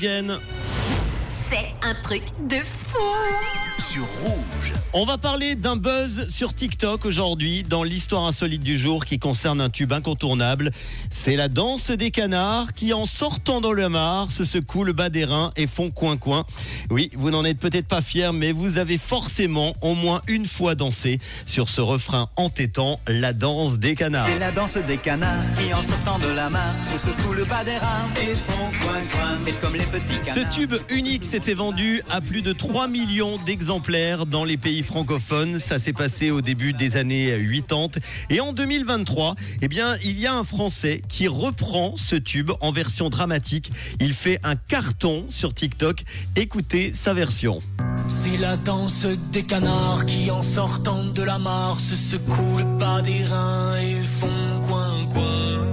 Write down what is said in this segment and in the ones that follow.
C'est un truc de fou sur Rouge. On va parler d'un buzz sur TikTok aujourd'hui dans l'histoire insolite du jour qui concerne un tube incontournable. C'est la danse des canards qui, en sortant dans le mars, se secouent le bas des reins et font coin-coin. Oui, vous n'en êtes peut-être pas fier, mais vous avez forcément au moins une fois dansé sur ce refrain entêtant, la danse des canards. C'est la danse des canards qui, en sortant de la mare, se secouent le bas des reins et font coin-coin. Et comme les petits Ce canards. tube unique s'était vendu à plus de 3 millions d'exemplaires dans les pays francophones. Ça s'est passé au début des années 80. Et en 2023, eh bien, il y a un Français qui reprend ce tube en version dramatique. Il fait un carton sur TikTok. Écoutez sa version. C'est la danse des canards qui, en sortant de la mare, se secouent le bas des reins et font coin coin.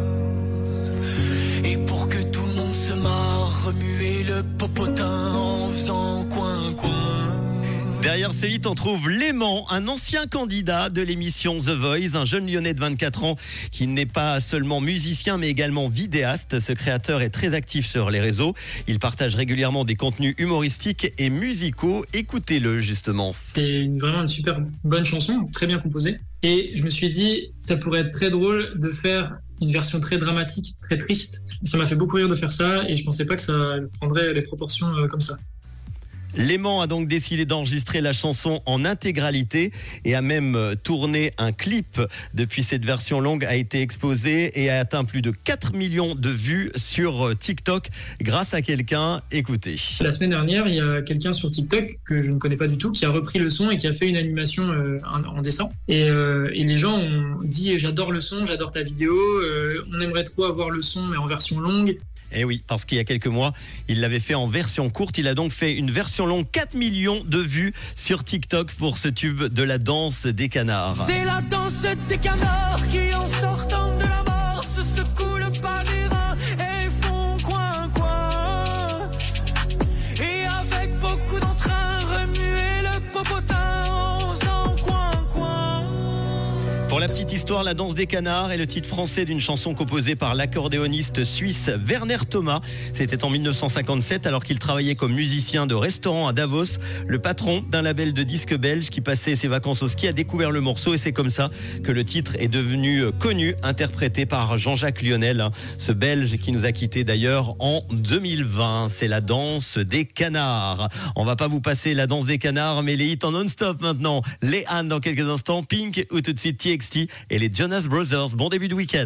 Et pour que tout le monde se marre, remuer le popotin Derrière ces hits, on trouve Léman, un ancien candidat de l'émission The Voice, un jeune lyonnais de 24 ans qui n'est pas seulement musicien mais également vidéaste. Ce créateur est très actif sur les réseaux. Il partage régulièrement des contenus humoristiques et musicaux. Écoutez-le justement. Une- vraiment une super bonne chanson, très bien composée. Et je me suis dit, ça pourrait être très drôle de faire une version très dramatique, très triste. Ça m'a fait beaucoup rire de faire ça et je pensais pas que ça prendrait les proportions euh, comme ça. Léman a donc décidé d'enregistrer la chanson en intégralité et a même euh, tourné un clip. Depuis cette version longue a été exposée et a atteint plus de 4 millions de vues sur euh, TikTok grâce à quelqu'un. Écoutez. La semaine dernière, il y a quelqu'un sur TikTok que je ne connais pas du tout qui a repris le son et qui a fait une animation euh, en, en dessin. Et, euh, et les gens ont dit j'adore le son, j'adore ta vidéo, euh, on aimerait trop avoir le son mais en version longue. Eh oui, parce qu'il y a quelques mois, il l'avait fait en version courte. Il a donc fait une version longue, 4 millions de vues sur TikTok pour ce tube de la danse des canards. C'est la danse des canards qui, en sortant de Pour la petite histoire, la danse des canards est le titre français d'une chanson composée par l'accordéoniste suisse Werner Thomas. C'était en 1957 alors qu'il travaillait comme musicien de restaurant à Davos. Le patron d'un label de disques belge qui passait ses vacances au ski a découvert le morceau et c'est comme ça que le titre est devenu connu, interprété par Jean-Jacques Lionel, hein, ce belge qui nous a quittés d'ailleurs en 2020. C'est la danse des canards. On va pas vous passer la danse des canards, mais les hits en non-stop maintenant. Les Anne dans quelques instants, Pink ou tout de suite et les Jonas Brothers. Bon début de week-end.